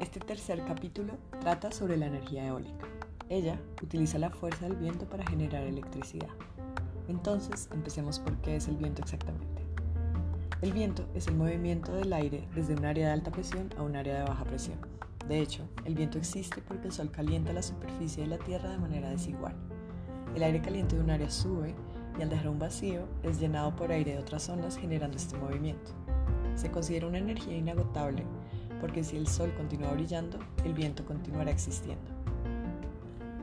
Este tercer capítulo trata sobre la energía eólica. Ella utiliza la fuerza del viento para generar electricidad. Entonces, empecemos por qué es el viento exactamente. El viento es el movimiento del aire desde un área de alta presión a un área de baja presión. De hecho, el viento existe porque el sol calienta la superficie de la Tierra de manera desigual. El aire caliente de un área sube y al dejar un vacío es llenado por aire de otras zonas generando este movimiento. Se considera una energía inagotable porque si el sol continúa brillando, el viento continuará existiendo.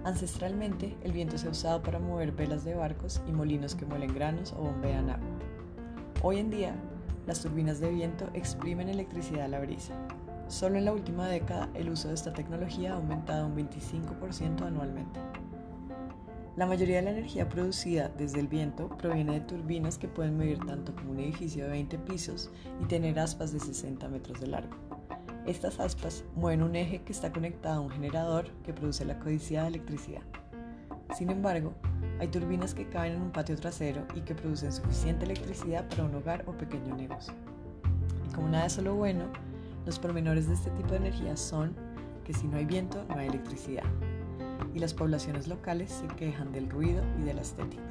Ancestralmente, el viento se ha usado para mover velas de barcos y molinos que muelen granos o bombean agua. Hoy en día, las turbinas de viento exprimen electricidad a la brisa. Solo en la última década, el uso de esta tecnología ha aumentado un 25% anualmente. La mayoría de la energía producida desde el viento proviene de turbinas que pueden medir tanto como un edificio de 20 pisos y tener aspas de 60 metros de largo. Estas aspas mueven un eje que está conectado a un generador que produce la codiciada electricidad. Sin embargo, hay turbinas que caben en un patio trasero y que producen suficiente electricidad para un hogar o pequeño negocio. Y como nada es solo bueno, los pormenores de este tipo de energía son que si no hay viento, no hay electricidad. Y las poblaciones locales se quejan del ruido y de la estética.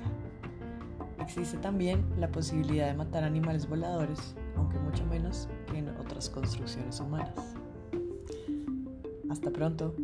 Existe también la posibilidad de matar animales voladores, aunque mucho menos que en otras construcciones humanas. Hasta pronto.